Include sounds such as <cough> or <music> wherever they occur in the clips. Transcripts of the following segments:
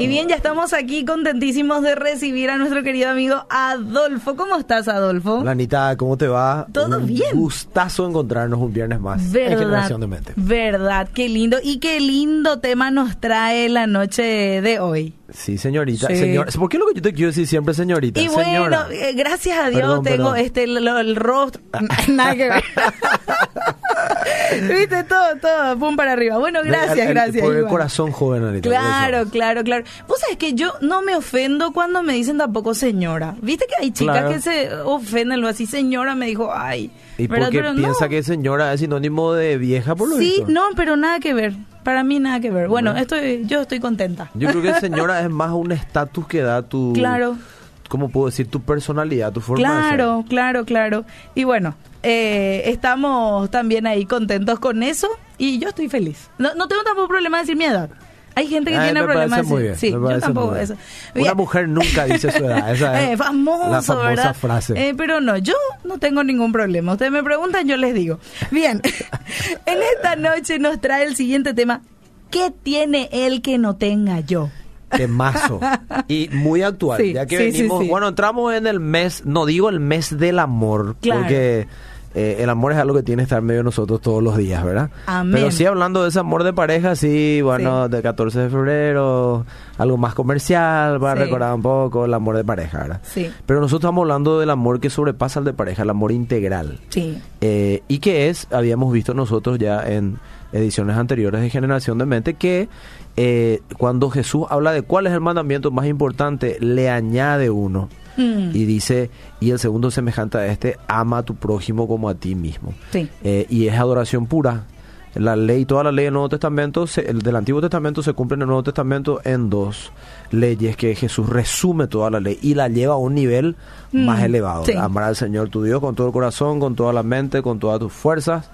Y bien, ya estamos aquí contentísimos de recibir a nuestro querido amigo Adolfo. ¿Cómo estás, Adolfo? Hola, Anita, ¿cómo te va? Todo un bien. Gustazo encontrarnos un viernes más. en Verdad, Generación de Mente. verdad, qué lindo. Y qué lindo tema nos trae la noche de hoy. Sí, señorita. Sí. Señor, ¿Por qué es lo que yo te quiero decir siempre, señorita? Y bueno, Señora. eh, gracias a Dios Perdón, tengo perdón. este lo- el rostro. <laughs> Nada que ver. <laughs> <laughs> Viste, todo, todo, pum para arriba. Bueno, gracias, gracias. Por el corazón joven, Anita. Claro, claro, claro. Vos sabés que yo no me ofendo cuando me dicen tampoco señora. Viste que hay chicas Claro. que se ofenden, lo así, señora me dijo, ay. ¿Y ¿verdad? porque Pero piensa no. que señora es sinónimo de vieja, por lo Sí, visto? no, pero nada que ver. Para mí nada que ver. Bueno, estoy, yo estoy contenta. Yo creo que <laughs> señora es más un estatus que da tu... Claro. ¿Cómo puedo decir? Tu personalidad, tu forma de Claro, claro, claro. Y bueno, eh, estamos también ahí contentos con eso y yo estoy feliz. No, no tengo tampoco problema de decir mi edad. Hay gente que Ah, tiene problemas muy bien, Sí, yo tampoco eso. Una mujer nunca dice su edad. Esa <laughs> es Eh, famoso, la famosa ¿verdad? frase. Eh, pero no, yo no tengo ningún problema. Ustedes me preguntan, yo les digo. Bien, <laughs> en esta noche nos trae el siguiente tema. ¿Qué tiene él que no tenga yo? Temazo. Y muy actual, Sí, ya que sí, venimos, sí. bueno, entramos en el mes, no digo el mes del amor, Claro. porque eh, el amor es algo que tiene que estar en medio de nosotros todos los días, ¿verdad? Amén. Pero sí hablando de ese amor de pareja, sí, bueno, de 14 de febrero, algo más comercial, para recordar un poco el amor de pareja, ¿verdad? Sí. Pero nosotros estamos hablando del amor que sobrepasa el de pareja, el amor integral. Sí. Eh, y que es, habíamos visto nosotros ya en ediciones anteriores de Generación de Mente, que eh, cuando Jesús habla de cuál es el mandamiento más importante, le añade uno. Mm. Y dice, y el segundo semejante a este, ama a tu prójimo como a ti mismo. Sí. Eh, y es adoración pura. La ley, toda la ley del Nuevo Testamento, se- el del Antiguo Testamento se cumple en el Nuevo Testamento en dos leyes que Jesús resume toda la ley y la lleva a un nivel Mm, más elevado. sí. Amar al Señor tu Dios con todo el corazón, con toda la mente, con todas tus fuerzas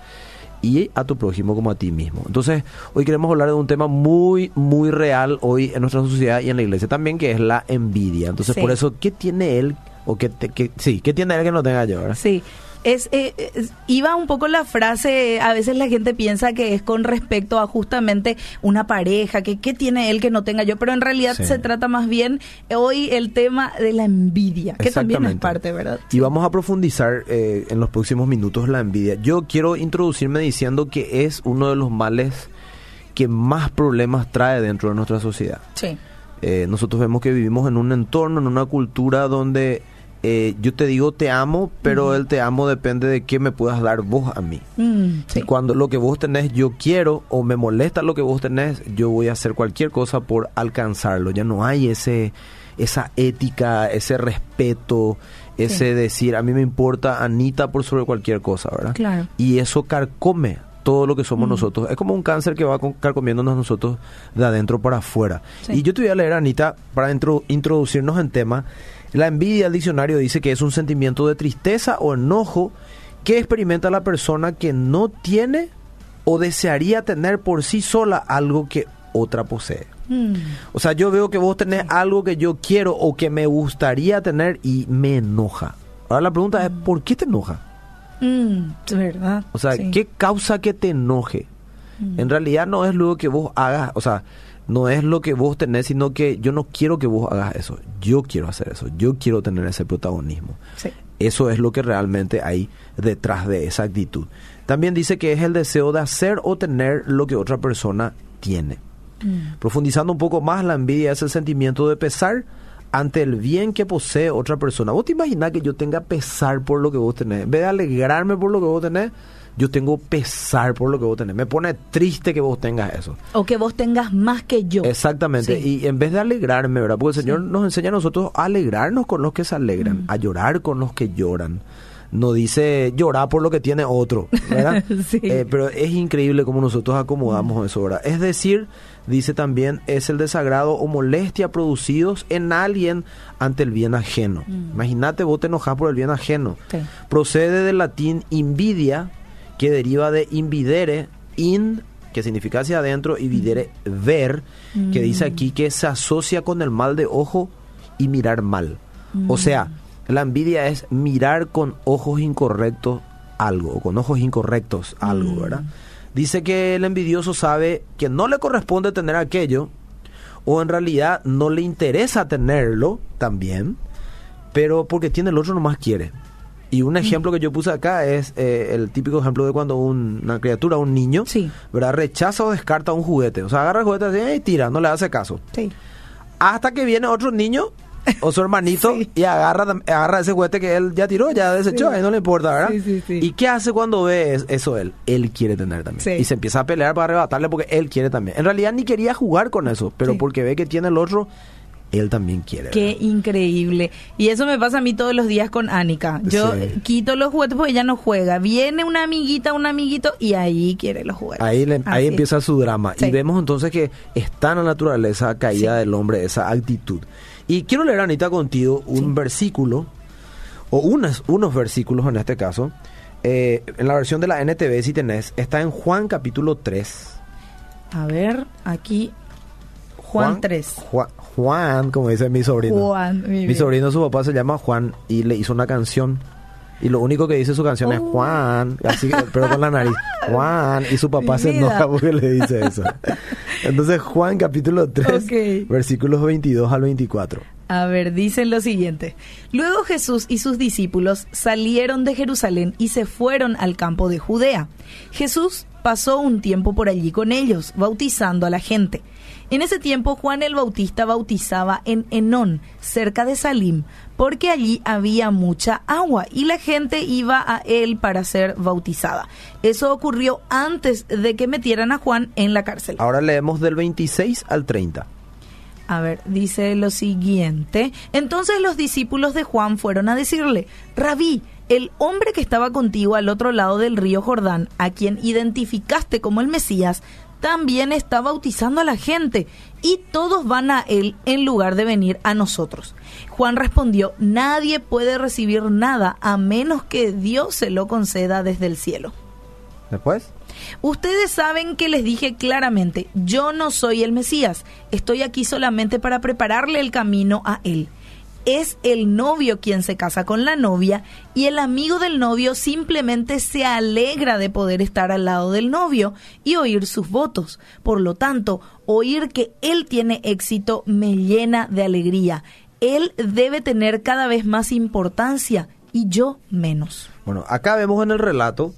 y a tu prójimo como a ti mismo. Entonces, hoy queremos hablar de un tema muy, muy real hoy en nuestra sociedad y en la iglesia también, que es la envidia. Entonces, Sí. por eso, ¿qué tiene él? O qué, te- qué- sí, ¿qué tiene él que no tenga yo? verdad? Sí. Es, eh, es- iba un poco la frase, a veces la gente piensa que es con respecto a justamente una pareja, que qué tiene él que no tenga yo, pero en realidad Sí. se trata más bien hoy el tema de la envidia, que también es parte, ¿verdad? Y vamos a profundizar eh, en los próximos minutos la envidia. Yo quiero introducirme diciendo que es uno de los males que más problemas trae dentro de nuestra sociedad. Sí. Eh, nosotros vemos que vivimos en un entorno, en una cultura donde eh, yo te digo te amo, pero el te amo depende de qué me puedas dar vos a mí. Mm, sí. Y cuando lo que vos tenés yo quiero o me molesta lo que vos tenés, yo voy a hacer cualquier cosa por alcanzarlo. Ya no hay ese esa ética, ese respeto, ese decir, a mí me importa Anita por sobre cualquier cosa, ¿verdad? Claro. Y eso carcome todo lo que somos nosotros. Es como un cáncer que va carcomiéndonos nosotros de adentro para afuera. Sí. Y yo te voy a leer, Anita, para intro- introducirnos en tema. La envidia, el diccionario dice que es un sentimiento de tristeza o enojo que experimenta la persona que no tiene o desearía tener por sí sola algo que otra posee. Mm, O sea, yo veo que vos tenés algo que yo quiero o que me gustaría tener y me enoja. Ahora la pregunta es, ¿por qué te enoja? mm, es verdad. O sea, sí. ¿qué causa que te enoje? Mm. En realidad no es lo que vos hagas, o sea, no es lo que vos tenés, sino que yo no quiero que vos hagas eso. Yo quiero hacer eso. Yo quiero tener ese protagonismo. Sí. Eso es lo que realmente hay detrás de esa actitud. También dice que es el deseo de hacer o tener lo que otra persona tiene. Mm, Profundizando un poco más, la envidia es el sentimiento de pesar ante el bien que posee otra persona. ¿Vos te imaginás que yo tenga pesar por lo que vos tenés? En vez de alegrarme por lo que vos tenés, yo tengo pesar por lo que vos tenés. Me pone triste que vos tengas eso. O que vos tengas más que yo. Exactamente. Sí. Y en vez de alegrarme, ¿verdad? Porque el Señor nos enseña a nosotros a alegrarnos con los que se alegran, Mm. a llorar con los que lloran. No dice llorar por lo que tiene otro, ¿verdad? <laughs> Sí. Eh, pero es increíble cómo nosotros acomodamos eso, ¿verdad? Es decir, dice también, es el desagrado o molestia producidos en alguien ante el bien ajeno. Imagínate, vos te enojas por el bien ajeno. Sí. Procede del latín invidia, que deriva de invidere, in, que significa hacia adentro, y videre, ver, que dice aquí que se asocia con el mal de ojo y mirar mal. O sea, la envidia es mirar con ojos incorrectos algo, o con ojos incorrectos algo, ¿verdad? Dice que el envidioso sabe que no le corresponde tener aquello, o en realidad no le interesa tenerlo también, pero porque tiene el otro nomás quiere. Y un ejemplo que yo puse acá es eh, el típico ejemplo de cuando un- una criatura, un niño, Sí. ¿verdad? rechaza o descarta un juguete. O sea, agarra el juguete así y tira, no le hace caso. Sí. Hasta que viene otro niño o su hermanito <laughs> Sí. y agarra, agarra ese juguete que él ya tiró, ya desechó, Sí. a él no le importa, ¿verdad? Sí, sí, sí. ¿Y qué hace cuando ve es- eso él? Él quiere tener también. Sí. Y se empieza a pelear para arrebatarle porque él quiere también. En realidad ni quería jugar con eso, pero porque ve que tiene el otro, él también quiere. Qué ¿verdad? increíble. Y eso me pasa a mí todos los días con Anika. Yo Sí. quito los juguetes porque ella no juega. Viene una amiguita, un amiguito y ahí quiere los juguetes. Ahí, le- ahí empieza su drama. Sí. Y vemos entonces que está en la naturaleza caída Sí. del hombre esa actitud. Y quiero leer, Anita, contigo un versículo, o unas, unos versículos en este caso. eh, en la versión de la NTV, si tenés, está en Juan capítulo 3. A ver, aquí Juan, 3. Juan, Juan, como dice mi sobrino. Juan, mi sobrino, su papá se llama Juan y le hizo una canción. Y lo único que dice su canción es Oh. Juan, así, pero con la nariz. <laughs> Juan, y su papá Mi se vida. enoja porque le dice eso. Entonces, Juan capítulo 3, Ok. versículos 22 al 24. A ver, dicen lo siguiente. Luego Jesús y sus discípulos salieron de Jerusalén y se fueron al campo de Judea. Jesús pasó un tiempo por allí con ellos, bautizando a la gente. En ese tiempo Juan el Bautista bautizaba en Enón, cerca de Salim, porque allí había mucha agua y la gente iba a él para ser bautizada. Eso ocurrió antes de que metieran a Juan en la cárcel. Ahora leemos del 26 al 30. A ver, dice lo siguiente. Entonces los discípulos de Juan fueron a decirle, Rabí, el hombre que estaba contigo al otro lado del río Jordán, a quien identificaste como el Mesías, también está bautizando a la gente, y todos van a él en lugar de venir a nosotros. Juan respondió, nadie puede recibir nada a menos que Dios se lo conceda desde el cielo. Después. Ustedes saben que les dije claramente, yo no soy el Mesías, estoy aquí solamente para prepararle el camino a él. Es el novio quien se casa con la novia y el amigo del novio simplemente se alegra de poder estar al lado del novio y oír sus votos. Por lo tanto, oír que él tiene éxito me llena de alegría. Él debe tener cada vez más importancia y yo menos. Bueno, acá vemos en el relato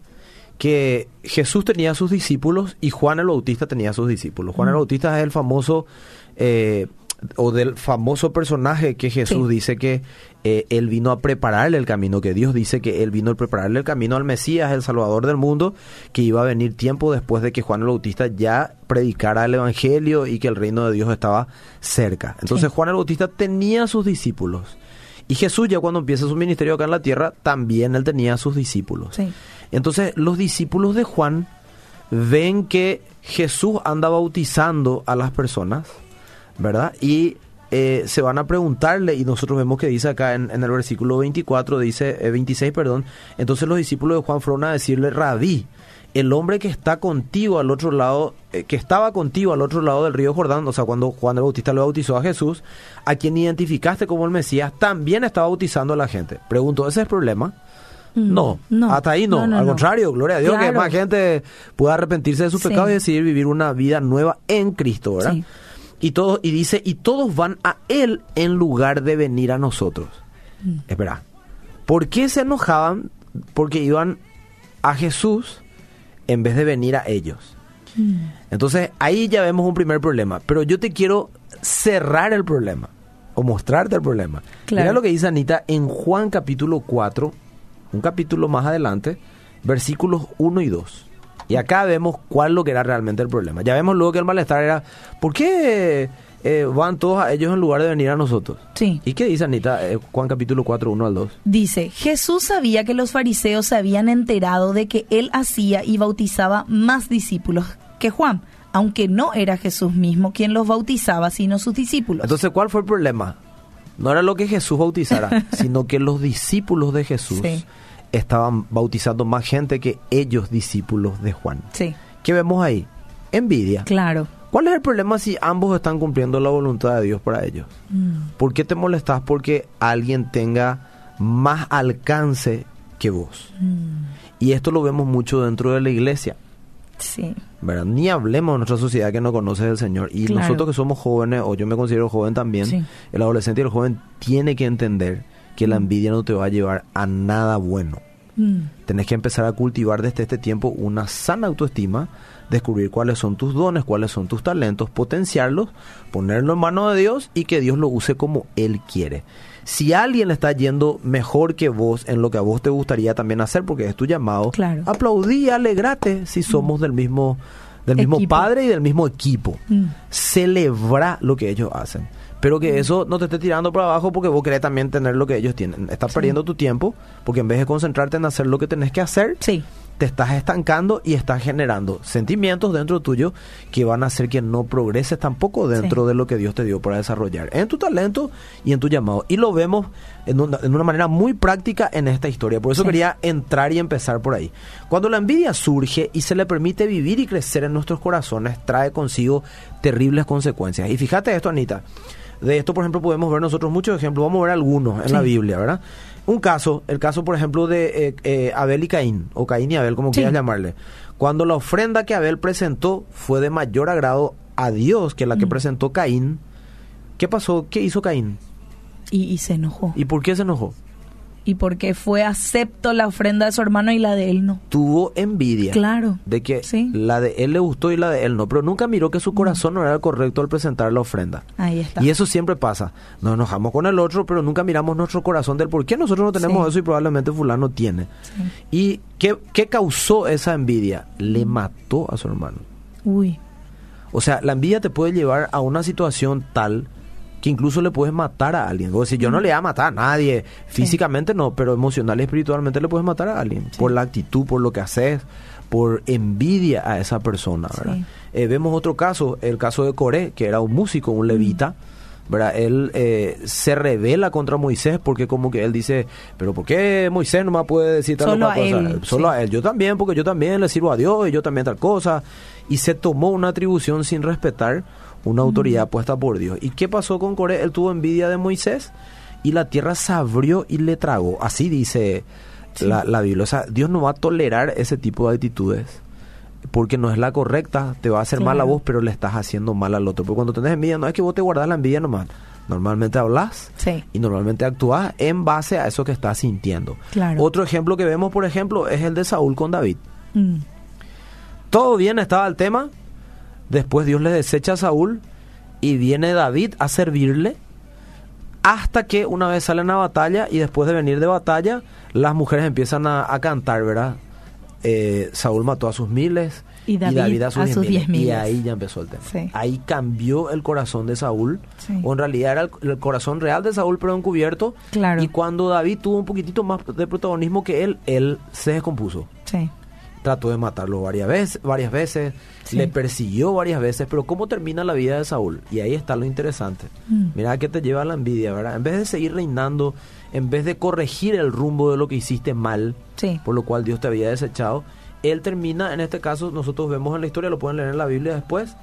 que Jesús tenía a sus discípulos y Juan el Bautista tenía a sus discípulos. Juan el Bautista es el famoso, eh, o del famoso personaje que Jesús Sí. dice que eh, él vino a prepararle el camino, que Dios dice que él vino a prepararle el camino al Mesías, el Salvador del mundo, que iba a venir tiempo después de que Juan el Bautista ya predicara el Evangelio y que el reino de Dios estaba cerca. Entonces Sí. Juan el Bautista tenía a sus discípulos. Y Jesús ya cuando empieza su ministerio acá en la tierra, también él tenía a sus discípulos. Sí. Entonces los discípulos de Juan ven que Jesús anda bautizando a las personas, ¿verdad? Y eh, se van a preguntarle, y nosotros vemos que dice acá en, en el versículo 24, dice, eh, 26, perdón, entonces los discípulos de Juan fueron a decirle, Rabí, el hombre que está contigo al otro lado, eh, que estaba contigo al otro lado del río Jordán, o sea, cuando Juan el Bautista lo bautizó a Jesús, a quien identificaste como el Mesías, también estaba bautizando a la gente. Pregunto, ¿ese es el problema? Mm, No, no. hasta ahí no. No, no, Al contrario, gloria a Dios, que más gente pueda arrepentirse de sus Sí. pecados y decidir vivir una vida nueva en Cristo, ¿verdad? Sí. Y todos, y dice, y todos van a Él en lugar de venir a nosotros. Mm. Espera, ¿por qué se enojaban? Porque iban a Jesús en vez de venir a ellos. Mm. Entonces ahí ya vemos un primer problema. Pero yo te quiero cerrar el problema o mostrarte el problema. Claro. Mira lo que dice Anita en Juan capítulo 4, un capítulo más adelante, versículos 1 y 2. Y acá vemos cuál lo que era realmente el problema. Ya vemos luego que el malestar era, ¿por qué eh, van todos a ellos en lugar de venir a nosotros? Sí. ¿Y qué dice Anita? Eh, Juan capítulo 4, 1 al 2. Dice, Jesús sabía que los fariseos se habían enterado de que él hacía y bautizaba más discípulos que Juan, aunque no era Jesús mismo quien los bautizaba, sino sus discípulos. Entonces, ¿cuál fue el problema? No era lo que Jesús bautizara, <laughs> sino que los discípulos de Jesús Sí. Estaban bautizando más gente que ellos discípulos de Juan. sí, ¿Qué vemos ahí? Envidia. claro. ¿Cuál es el problema si ambos están cumpliendo la voluntad de Dios para ellos? Mm, ¿Por qué te molestas porque alguien tenga más alcance que vos? mm, Y esto lo vemos mucho dentro de la iglesia. Sí. ¿verdad? Ni hablemos de nuestra sociedad que no conoce al Señor. Y Claro. nosotros que somos jóvenes, o yo me considero joven también, Sí. el adolescente y el joven tiene que entender que la envidia no te va a llevar a nada bueno. Mm. Tenés que empezar a cultivar desde este tiempo una sana autoestima, descubrir cuáles son tus dones, cuáles son tus talentos, potenciarlos, ponerlo en manos de Dios y que Dios lo use como Él quiere. Si alguien le está yendo mejor que vos en lo que a vos te gustaría también hacer, porque es tu llamado, Claro. aplaudí, alegrate si somos del mismo, del mismo Equipo. padre y del mismo equipo. Mm. Celebra lo que ellos hacen. Pero que eso no te esté tirando para abajo porque vos querés también tener lo que ellos tienen. Estás perdiendo tu tiempo porque en vez de concentrarte en hacer lo que tenés que hacer, Sí. te estás estancando y estás generando sentimientos dentro tuyo que van a hacer que no progreses tampoco dentro Sí. de lo que Dios te dio para desarrollar en tu talento y en tu llamado. Y lo vemos en una, en una manera muy práctica en esta historia. Por eso quería entrar y empezar por ahí. Cuando la envidia surge y se le permite vivir y crecer en nuestros corazones, trae consigo terribles consecuencias. Y fíjate esto, Anita. De esto, por ejemplo, podemos ver nosotros muchos ejemplos. Vamos a ver algunos en Sí. la Biblia, ¿verdad? Un caso, el caso, por ejemplo, de eh, eh, Abel y Caín, o Caín y Abel, como Sí. quieras llamarle. Cuando la ofrenda que Abel presentó fue de mayor agrado a Dios que la que Mm. presentó Caín, ¿qué pasó? ¿Qué hizo Caín? Y, y se enojó. ¿Y por qué se enojó? Y porque fue acepto la ofrenda de su hermano y la de él no. Tuvo envidia. Claro. De que Sí. la de él le gustó y la de él no, pero nunca miró que su corazón no era el correcto al presentar la ofrenda. Ahí está. Y eso siempre pasa. Nos enojamos con el otro, pero nunca miramos nuestro corazón del por qué nosotros no tenemos Sí. eso y probablemente fulano tiene. Sí. ¿Y qué, qué causó esa envidia? Le mató a su hermano. Uy. O sea, la envidia te puede llevar a una situación tal que incluso le puedes matar a alguien. Vos decís, yo no le voy a matar a nadie, físicamente no, pero emocional y espiritualmente le puedes matar a alguien. Por la actitud, por lo que haces, por envidia a esa persona, ¿verdad? Sí. Eh, vemos otro caso, el caso de Coré, que era un músico, un levita. ¿verdad? Él eh, se revela contra Moisés porque como que él dice, pero ¿por qué Moisés no me puede decir tal o Solo a cosa? él, Solo sí. a él. Yo también, porque yo también le sirvo a Dios y yo también tal cosa. Y se tomó una atribución sin respetar una autoridad puesta por Dios. ¿Y qué pasó con Coré? Él tuvo envidia de Moisés y la tierra se abrió y le tragó. Así dice la, la Biblia. O sea, Dios no va a tolerar ese tipo de actitudes. Porque no es la correcta, te va a hacer mal a vos, pero le estás haciendo mal al otro. Porque cuando tenés envidia, no es que vos te guardas la envidia nomás. Normalmente hablas Sí. y normalmente actúas en base a eso que estás sintiendo. Claro. Otro ejemplo que vemos, por ejemplo, es el de Saúl con David. Mm. Todo bien estaba el tema. Después Dios le desecha a Saúl y viene David a servirle hasta que una vez salen a batalla y después de venir de batalla las mujeres empiezan a, a cantar, ¿verdad? Eh, Saúl mató a sus miles Y David a sus diez Y miles. ahí ya empezó el tema. Sí. Ahí cambió el corazón de Saúl. Sí. O en realidad era el, el corazón real de Saúl, pero encubierto. Claro. Y cuando David tuvo un poquitito más de protagonismo que él, él se descompuso Sí. Trató de matarlo varias veces, varias veces, Sí. le persiguió varias veces, pero ¿cómo termina la vida de Saúl? Y ahí está lo interesante. Mm. Mira a qué te lleva la envidia, ¿verdad? En vez de seguir reinando, en vez de corregir el rumbo de lo que hiciste mal, Sí. por lo cual Dios te había desechado, él termina, en este caso, nosotros vemos en la historia, lo pueden leer en la Biblia después,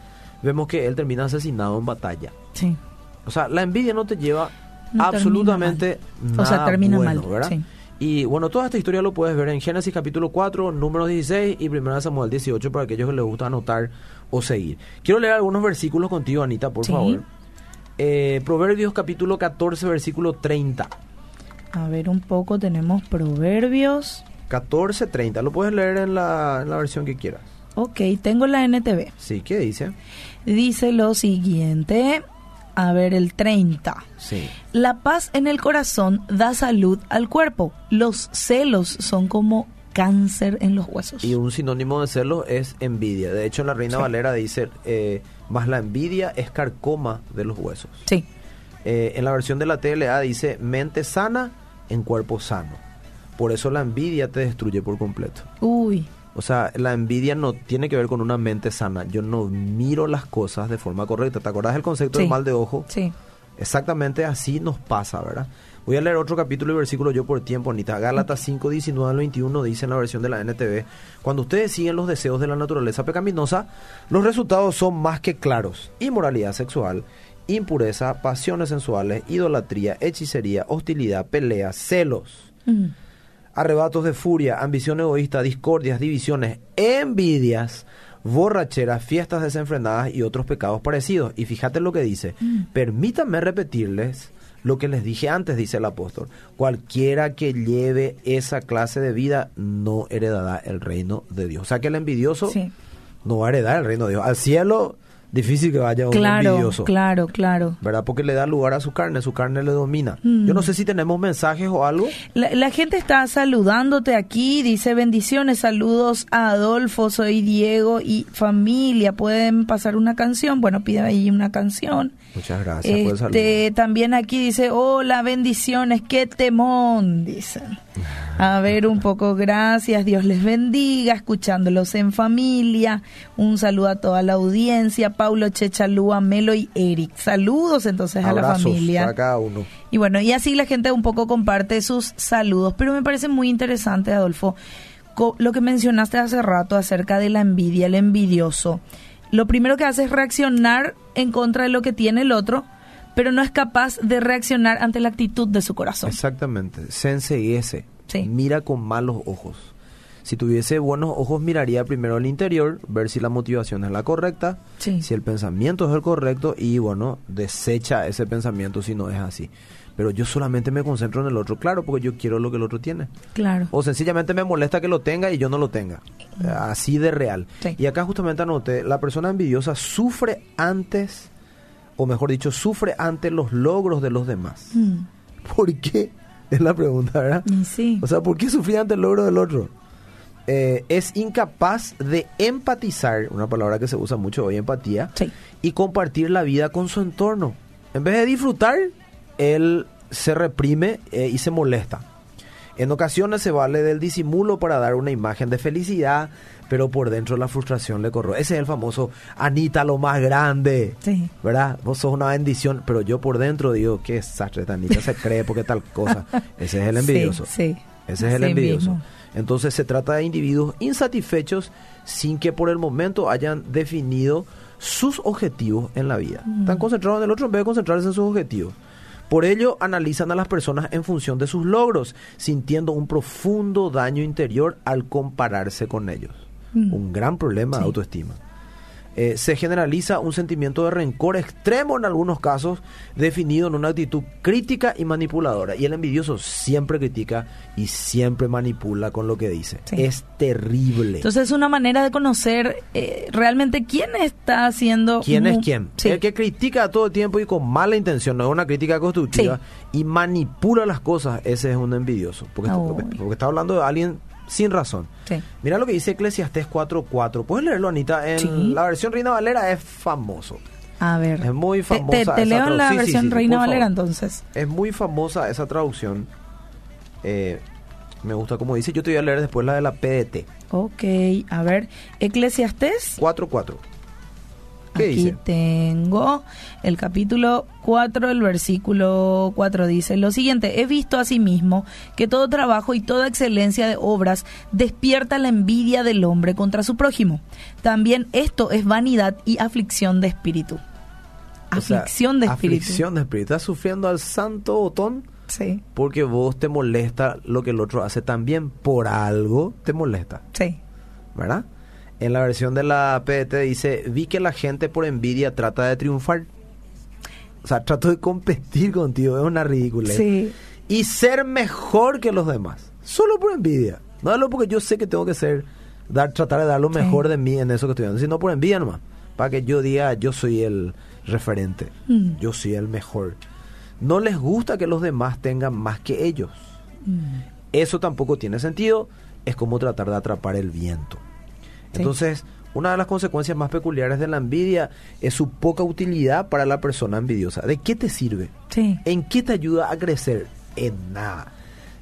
vemos que él termina asesinado en batalla. Sí. O sea, la envidia no te lleva No absolutamente nada O sea, termina bueno, mal, ¿verdad? sí. Y bueno, toda esta historia lo puedes ver en Génesis capítulo 4, número 16 y 1 Samuel 18 para aquellos que les gusta anotar o seguir. Quiero leer algunos versículos contigo, Anita, por Sí. favor. Eh, Proverbios capítulo 14, versículo 30. A ver un poco, tenemos proverbios. 14, 30. Lo puedes leer en la, en la versión que quieras. Ok, tengo la NTV. Sí, ¿qué dice? Dice lo siguiente. A ver, el 30. Sí. La paz en el corazón da salud al cuerpo. Los celos son como cáncer en los huesos. Y un sinónimo de celos es envidia. De hecho, en la Reina Sí. Valera dice, eh, más la envidia es carcoma de los huesos. Sí, Eh, en la versión de la TLA dice mente sana en cuerpo sano. Por eso la envidia te destruye por completo. uy, O sea, la envidia no tiene que ver con una mente sana. Yo no miro las cosas de forma correcta. ¿Te acuerdas del concepto Sí. del mal de ojo? sí. Exactamente así nos pasa, ¿verdad? Voy a leer otro capítulo y versículo yo por tiempo, Anita. Gálatas 5, 19 al 21 dice en la versión de la NTV, cuando ustedes siguen los deseos de la naturaleza pecaminosa, los resultados son más que claros. Inmoralidad sexual, impureza, pasiones sensuales, idolatría, hechicería, hostilidad, peleas, celos, Mm, arrebatos de furia, ambición egoísta, discordias, divisiones, envidias, borracheras, fiestas desenfrenadas y otros pecados parecidos. Y fíjate lo que dice. Permítanme repetirles lo que les dije antes, dice el apóstol. Cualquiera que lleve esa clase de vida no heredará el reino de Dios. O sea que el envidioso Sí. no va a heredar el reino de Dios. Al cielo, difícil que vaya un Claro, envidioso. claro, claro. ¿Verdad? Porque le da lugar a su carne, su carne le domina. Mm. Yo no sé si tenemos mensajes o algo. La, la gente está saludándote aquí, dice bendiciones, saludos a Adolfo, soy Diego y familia, pueden pasar una canción, bueno, pide ahí una canción. Muchas gracias por el saludo. Este, también aquí dice, hola, bendiciones, qué temón, dicen. A <laughs> ver, un poco, gracias, Dios les bendiga, escuchándolos en familia. Un saludo a toda la audiencia, Paulo Chechalúa, Melo y Eric. Saludos entonces a la familia. para cada uno. Y bueno, y así la gente un poco comparte sus saludos, pero me parece muy interesante, Adolfo, lo que mencionaste hace rato acerca de la envidia, el envidioso. Lo primero que hace es reaccionar en contra de lo que tiene el otro, pero no es capaz de reaccionar ante la actitud de su corazón. Exactamente. Se enseguece. Sí. Mira con malos ojos. Si tuviese buenos ojos, miraría primero el interior, ver si la motivación es la correcta, Sí. si el pensamiento es el correcto y, bueno, desecha ese pensamiento si no es así. Pero yo solamente me concentro en el otro, claro, porque yo quiero lo que el otro tiene. Claro. O sencillamente me molesta que lo tenga y yo no lo tenga. Así de real. Sí. Y acá justamente anoté, la persona envidiosa sufre antes, o mejor dicho, sufre ante los logros de los demás. Mm, ¿Por qué? Es la pregunta, ¿verdad? sí. O sea, ¿por qué sufrir ante el logro del otro? Eh, es incapaz de empatizar, una palabra que se usa mucho hoy, empatía, Sí. y compartir la vida con su entorno. En vez de disfrutar, él se reprime eh, y se molesta. En ocasiones se vale del disimulo para dar una imagen de felicidad, pero por dentro la frustración le corroe. Ese es el famoso Anita lo más grande. Sí. ¿Verdad? Vos sos una bendición, pero yo por dentro digo, qué desastre, Anita se cree porque tal cosa. <laughs> Ese es el envidioso. Sí, sí. Ese es el envidioso. mismo. Entonces se trata de individuos insatisfechos sin que por el momento hayan definido sus objetivos en la vida. Mm. Están concentrados en el otro en vez de concentrarse en sus objetivos. Por ello analizan a las personas en función de sus logros, sintiendo un profundo daño interior al compararse con ellos. Mm. Un gran problema de autoestima. Eh, se generaliza un sentimiento de rencor extremo en algunos casos, definido en una actitud crítica y manipuladora. Y el envidioso siempre critica y siempre manipula con lo que dice. Sí. Es terrible. Entonces es una manera de conocer eh, realmente quién está haciendo... ¿Quién es quién? Sí. El que critica todo el tiempo y con mala intención, no es una crítica constructiva, y manipula las cosas, ese es un envidioso. Porque, está- porque está hablando de alguien sin razón. Sí. Mira lo que dice Eclesiastés 4.4. ¿Puedes leerlo, Anita? En Sí. la versión Reina Valera es famoso. A ver. Es muy Te- te- famosa Te, esa leo en la. Sí, versión Reina Valera entonces. Es muy famosa esa traducción. Eh, me gusta como dice. Yo te voy a leer después la de la PDT. Ok, a ver. Eclesiastés. 4.4. ¿Qué Aquí dice? tengo el capítulo 4, el versículo 4 dice lo siguiente, he visto asimismo que todo trabajo y toda excelencia de obras despierta la envidia del hombre contra su prójimo. También esto es vanidad y aflicción de espíritu. O sea, Aflicción de espíritu. Aflicción de espíritu. Estás sufriendo al santo botón Sí, porque vos te molesta lo que el otro hace también. Por algo te molesta. sí. ¿Verdad? En la versión de la PDT dice, vi que la gente por envidia trata de triunfar. O sea, trato de competir contigo, es una ridícula. Sí. Y ser mejor que los demás. Solo por envidia. No solo porque yo sé que tengo que ser, dar, tratar de dar lo Sí. mejor de mí en eso que estoy haciendo, sino por envidia nomás. Para que yo diga, yo soy el referente. Mm. Yo soy el mejor. No les gusta que los demás tengan más que ellos. Mm. Eso tampoco tiene sentido. Es como tratar de atrapar el viento. Sí. Entonces, una de las consecuencias más peculiares de la envidia es su poca utilidad para la persona envidiosa. ¿De qué te sirve? Sí. ¿En qué te ayuda a crecer? En nada.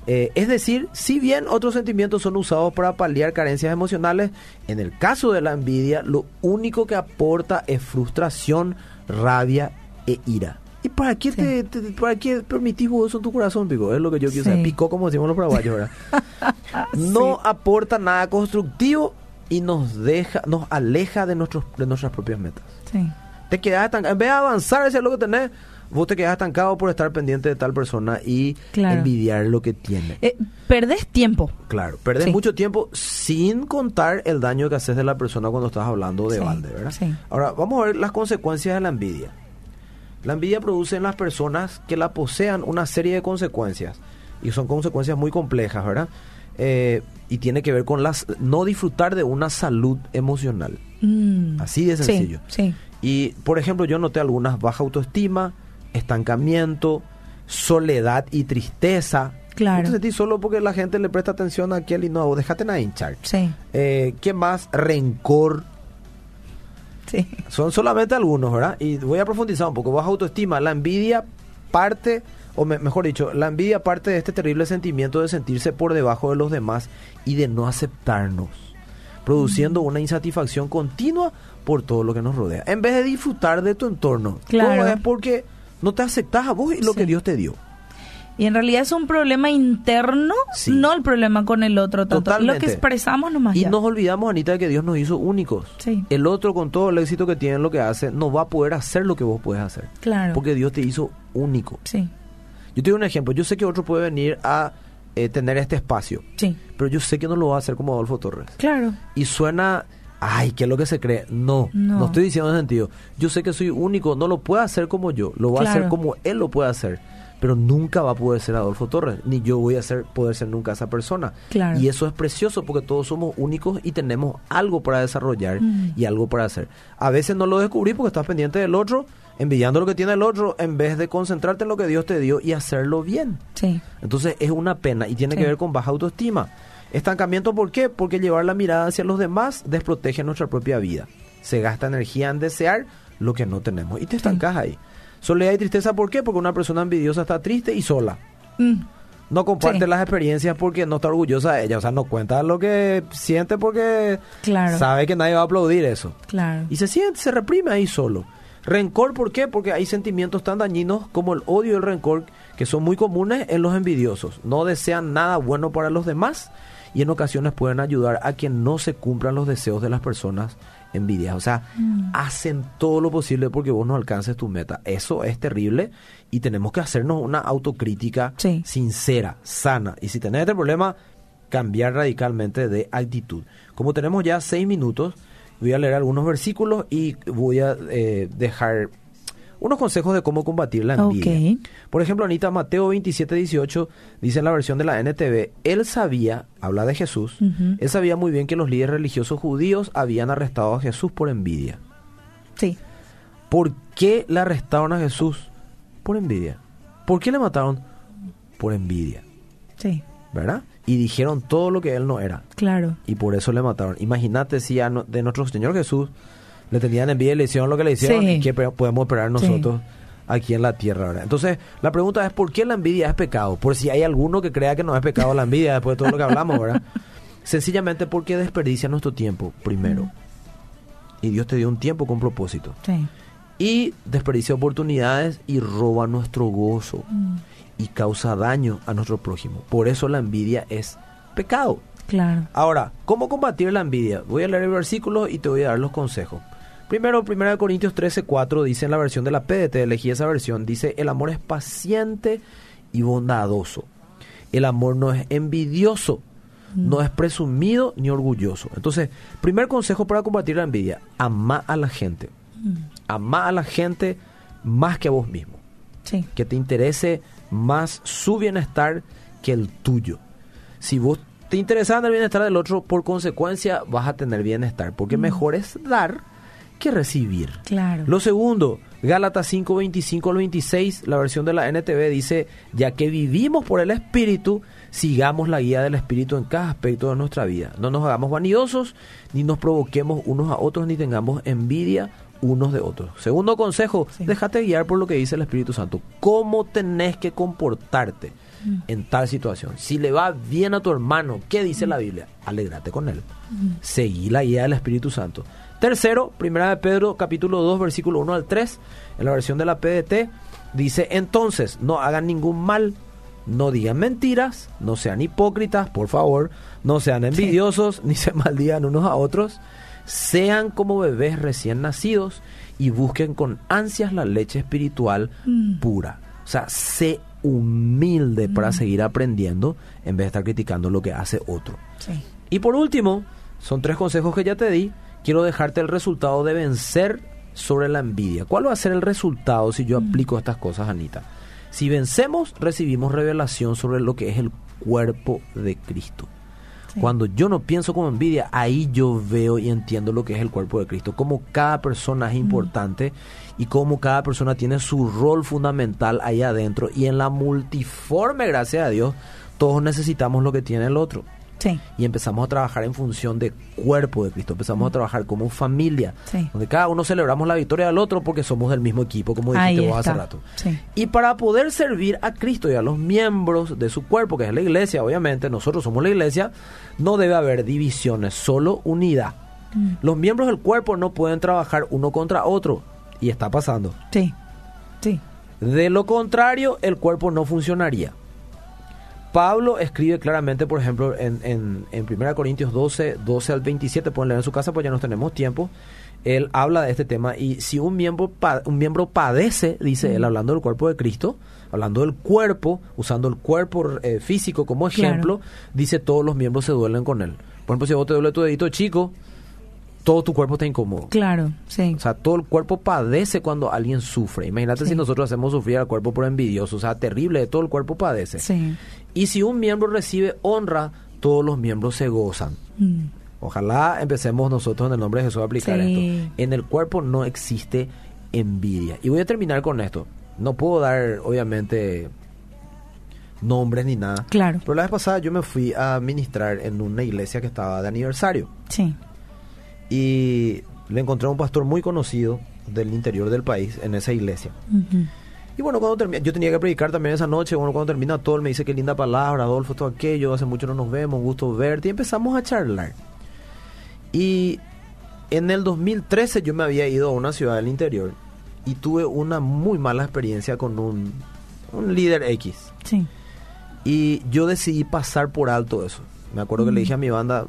Eh, es decir, si bien otros sentimientos son usados para paliar carencias emocionales, en el caso de la envidia, lo único que aporta es frustración, rabia e ira. ¿Y para qué, Sí. te, te- para qué permitís vos eso en tu corazón, Pico? Es lo que yo quiero Sí. saber. Picó como decimos los paraguayos, ¿verdad? <laughs> no Sí. aporta nada constructivo y nos deja, nos aleja de nuestros, de nuestras propias metas. Sí. Te quedas estancado. En vez de avanzar hacia lo que tenés, vos te quedas estancado por estar pendiente de tal persona y Claro. envidiar lo que tiene. Eh, perdés tiempo. Claro, perdés Sí. mucho tiempo sin contar el daño que haces de la persona cuando estás hablando de Sí, balde, ¿verdad? sí. Ahora, vamos a ver las consecuencias de la envidia. La envidia produce en las personas que la posean una serie de consecuencias y son consecuencias muy complejas, ¿verdad? Eh, y tiene que ver con las no disfrutar de una salud emocional. Mm. Así de Sí, sencillo. Sí, Y, por ejemplo, yo noté algunas baja autoestima, estancamiento, soledad y tristeza. Claro. Sentís solo porque la gente le presta atención a aquel y no, déjate nada hinchar. sí, Eh, ¿Qué más? Rencor. sí. Son solamente algunos, ¿verdad? Y voy a profundizar un poco. Baja autoestima, la envidia parte, o me- mejor dicho, la envidia parte de este terrible sentimiento de sentirse por debajo de los demás y de no aceptarnos, produciendo una insatisfacción continua por todo lo que nos rodea. En vez de disfrutar de tu entorno, Claro. es porque no te aceptas a vos y lo Sí. que Dios te dio. Y en realidad es un problema interno, Sí. no el problema con el otro. tanto. Lo Totalmente. que expresamos nomás Y ya. nos olvidamos, Anita, de que Dios nos hizo únicos. Sí. El otro, con todo el éxito que tiene en lo que hace, no va a poder hacer lo que vos puedes hacer. Claro. Porque Dios te hizo único. Sí, Yo te doy un ejemplo. Yo sé que otro puede venir a eh, tener este espacio, sí, pero yo sé que no lo va a hacer como Adolfo Torres. claro. Y suena, ay, ¿qué es lo que se cree? No, no, No. estoy diciendo en ese sentido. Yo sé que soy único, no lo puede hacer como yo, lo va a hacer como él lo puede hacer. Pero nunca va a poder ser Adolfo Torres, ni yo voy a ser, poder ser nunca esa persona. Claro. Y eso es precioso porque todos somos únicos y tenemos algo para desarrollar Mm. y algo para hacer. A veces no lo descubrí porque estás pendiente del otro, envidiando lo que tiene el otro, en vez de concentrarte en lo que Dios te dio y hacerlo bien. Sí, Entonces es una pena y tiene Sí. que ver con baja autoestima. Estancamiento, ¿por qué? Porque llevar la mirada hacia los demás desprotege nuestra propia vida. Se gasta energía en desear lo que no tenemos y te estancas ahí. Soledad y tristeza, ¿por qué? Porque una persona envidiosa está triste y sola. Mm, No comparte Sí. las experiencias porque no está orgullosa de ella. O sea, no cuenta lo que siente porque Claro. sabe que nadie va a aplaudir eso. claro. Y se siente, se reprime ahí solo. Rencor, ¿por qué? Porque hay sentimientos tan dañinos como el odio y el rencor que son muy comunes en los envidiosos. No desean nada bueno para los demás y en ocasiones pueden ayudar a que no se cumplan los deseos de las personas envidiadas. O sea, Mm. hacen todo lo posible porque vos no alcances tu meta. Eso es terrible y tenemos que hacernos una autocrítica Sí. sincera, sana. Y si tenés este problema, cambiar radicalmente de actitud. Como tenemos ya seis minutos, voy a leer algunos versículos y voy a eh, dejar unos consejos de cómo combatir la envidia. Por ejemplo, Anita, Mateo 27, 18 dice en la versión de la NTV, él sabía, habla de Jesús, él sabía muy bien que los líderes religiosos judíos habían arrestado a Jesús por envidia. Sí, ¿Por qué le arrestaron a Jesús? Por envidia. ¿Por qué le mataron? Por envidia. sí, ¿Verdad? Y dijeron todo lo que él no era. claro. Y por eso le mataron. Imagínate si a no- de nuestro Señor Jesús le tenían envidia y le hicieron lo que le hicieron. Sí. ¿Qué podemos esperar nosotros aquí en la tierra? ¿verdad? Entonces, la pregunta es: ¿por qué la envidia es pecado? Por si hay alguno que crea que no es pecado la envidia después de todo lo que hablamos, ¿verdad? <laughs> Sencillamente porque desperdicia nuestro tiempo, primero. Y Dios te dio un tiempo con propósito. Sí. Y desperdicia oportunidades y roba nuestro gozo Mm, y causa daño a nuestro prójimo. Por eso la envidia es pecado. Claro. Ahora, ¿cómo combatir la envidia? Voy a leer el versículo y te voy a dar los consejos. Primero, 1 Corintios 13, 4 dice en la versión de la PDT, elegí esa versión, dice, el amor es paciente y bondadoso. El amor no es envidioso, no es presumido ni orgulloso. Entonces, primer consejo para combatir la envidia, ama a la gente. Mm, Ama a la gente más que a vos mismo. Sí, Que te interese más su bienestar que el tuyo. Si vos te interesa en el bienestar del otro, por consecuencia vas a tener bienestar. Porque mejor es dar que recibir. claro. Lo segundo, Gálatas 5, 25 al 26, la versión de la NTV dice, ya que vivimos por el Espíritu, sigamos la guía del Espíritu en cada aspecto de nuestra vida. No nos hagamos vanidosos, ni nos provoquemos unos a otros, ni tengamos envidia unos de otros. Segundo consejo, Sí. déjate guiar por lo que dice el Espíritu Santo. ¿Cómo tenés que comportarte Mm. en tal situación? Si le va bien a tu hermano, ¿qué dice la Biblia? Alégrate con él. Mm. Seguí la guía del Espíritu Santo. Tercero, primera de Pedro, capítulo 2, versículo 1 al 3, en la versión de la PDT, dice, entonces, no hagan ningún mal, no digan mentiras, no sean hipócritas, por favor, no sean envidiosos, ni se maldigan unos a otros, sean como bebés recién nacidos y busquen con ansias la leche espiritual Mm. pura. O sea, sé humilde para seguir aprendiendo en vez de estar criticando lo que hace otro. Sí. Y por último, son tres consejos que ya te di. Quiero dejarte el resultado de vencer sobre la envidia. ¿Cuál va a ser el resultado si yo aplico estas cosas, Anita? Si vencemos, recibimos revelación sobre lo que es el cuerpo de Cristo. Sí. Cuando yo no pienso como envidia, ahí yo veo y entiendo lo que es el cuerpo de Cristo, cómo cada persona es importante y cómo cada persona tiene su rol fundamental ahí adentro y en la multiforme, gracias a Dios, todos necesitamos lo que tiene el otro Sí. y empezamos a trabajar en función de cuerpo de Cristo, empezamos a trabajar como familia, Sí. donde cada uno celebramos la victoria del otro porque somos del mismo equipo, como dijiste vos hace rato. Sí. Y para poder servir a Cristo y a los miembros de su cuerpo, que es la iglesia, obviamente, nosotros somos la iglesia, no debe haber divisiones, solo unidad. Mm. Los miembros del cuerpo no pueden trabajar uno contra otro, y está pasando. Sí. Sí. De lo contrario, el cuerpo no funcionaría. Pablo escribe claramente, por ejemplo, en, en, en 1 Corintios 12, 12 al 27, pueden leer en su casa, pues ya no tenemos tiempo. Él habla de este tema y si un miembro, un miembro padece, dice él, hablando del cuerpo de Cristo, hablando del cuerpo, usando el cuerpo eh, físico como Claro. ejemplo, dice todos los miembros se duelen con él. Por ejemplo, si vos te duele tu dedito chico, todo tu cuerpo está incómodo. Claro. Sí. O sea, todo el cuerpo padece cuando alguien sufre. Imagínate Sí. si nosotros hacemos sufrir al cuerpo por envidioso. O sea, terrible, todo el cuerpo padece. Sí. Y si un miembro recibe honra, todos los miembros se gozan. Mm. Ojalá empecemos nosotros en el nombre de Jesús a aplicar Sí. esto. En el cuerpo no existe envidia. Y voy a terminar con esto. No puedo dar, obviamente, nombres ni nada. Claro. Pero la vez pasada yo me fui a ministrar en una iglesia que estaba de aniversario Sí. y le encontré a un pastor muy conocido del interior del país en esa iglesia. Y bueno, cuando termina, yo tenía que predicar también esa noche, bueno, cuando termina todo, él me dice qué linda palabra, Adolfo, todo aquello, hace mucho no nos vemos, un gusto verte, y empezamos a charlar. Y en el 2013 yo me había ido a una ciudad del interior y tuve una muy mala experiencia con un, un líder X. Sí. Y yo decidí pasar por alto eso. Me acuerdo que le dije a mi banda,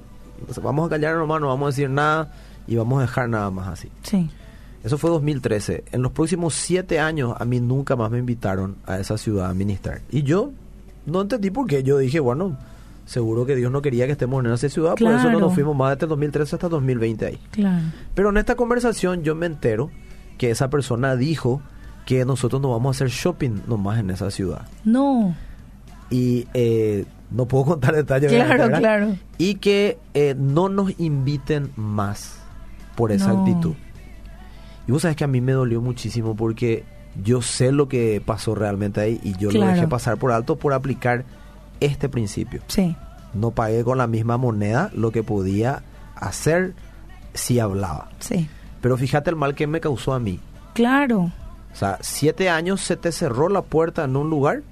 vamos a callar nomás, no vamos a decir nada y vamos a dejar nada más así. Sí. Eso fue 2013. En los próximos siete años a mí nunca más me invitaron a esa ciudad a ministrar. Y yo no entendí por qué. Yo dije, bueno, seguro que Dios no quería que estemos en esa ciudad, por eso no nos fuimos más desde el 2013 hasta 2020 ahí. Claro. Pero en esta conversación yo me entero que esa persona dijo que nosotros no vamos a hacer shopping nomás en esa ciudad. No. Y eh, no puedo <laughs> contar detalles. Claro, claro. Y que eh, no nos inviten más por esa No. actitud. Y vos sabés que a mí me dolió muchísimo porque yo sé lo que pasó realmente ahí y yo lo dejé pasar por alto por aplicar este principio. Sí. No pagué con la misma moneda lo que podía hacer si hablaba. Sí. Pero fíjate el mal que me causó a mí. Claro. O sea, siete años se te cerró la puerta en un lugar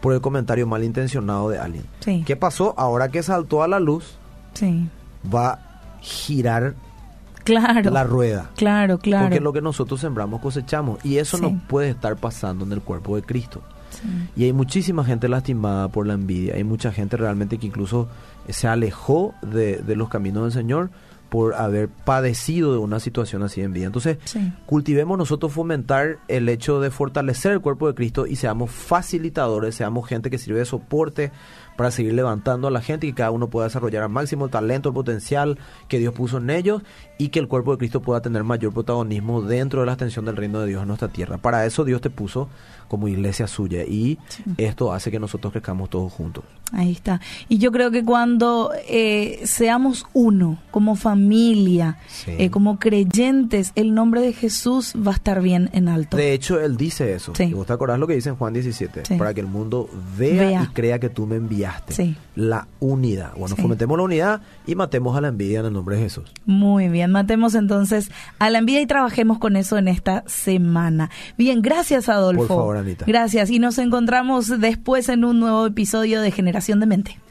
por el comentario malintencionado de alguien. Sí. ¿Qué pasó? Ahora que saltó a la luz, Sí. va a girar Claro. la rueda. Claro, claro. Porque lo que nosotros sembramos cosechamos. Y eso Sí. no puede estar pasando en el cuerpo de Cristo. Sí. Y hay muchísima gente lastimada por la envidia. Hay mucha gente realmente que incluso se alejó de, de los caminos del Señor por haber padecido de una situación así de envidia. Entonces, Sí. cultivemos nosotros fomentar el hecho de fortalecer el cuerpo de Cristo y seamos facilitadores, seamos gente que sirve de soporte para seguir levantando a la gente y que cada uno pueda desarrollar al máximo el talento, el potencial que Dios puso en ellos y que el cuerpo de Cristo pueda tener mayor protagonismo dentro de la extensión del reino de Dios en nuestra tierra. Para eso Dios te puso como iglesia suya y Sí. esto hace que nosotros crezcamos todos juntos. Ahí está. Y yo creo que cuando eh, seamos uno, como familia, Sí. eh, como creyentes, el nombre de Jesús va a estar bien en alto. De hecho, él dice eso. Sí. ¿Y ¿Vos te acordás lo que dice en Juan 17? Sí. Para que el mundo vea, Vea. y crea que tú me enviaste. Sí. La unidad. Bueno, Sí. fomentemos la unidad y matemos a la envidia en el nombre de Jesús. Muy bien, matemos entonces a la envidia y trabajemos con eso en esta semana. Bien, gracias Adolfo. Por favor, Anita. Gracias y nos encontramos después en un nuevo episodio de Generación de Mente.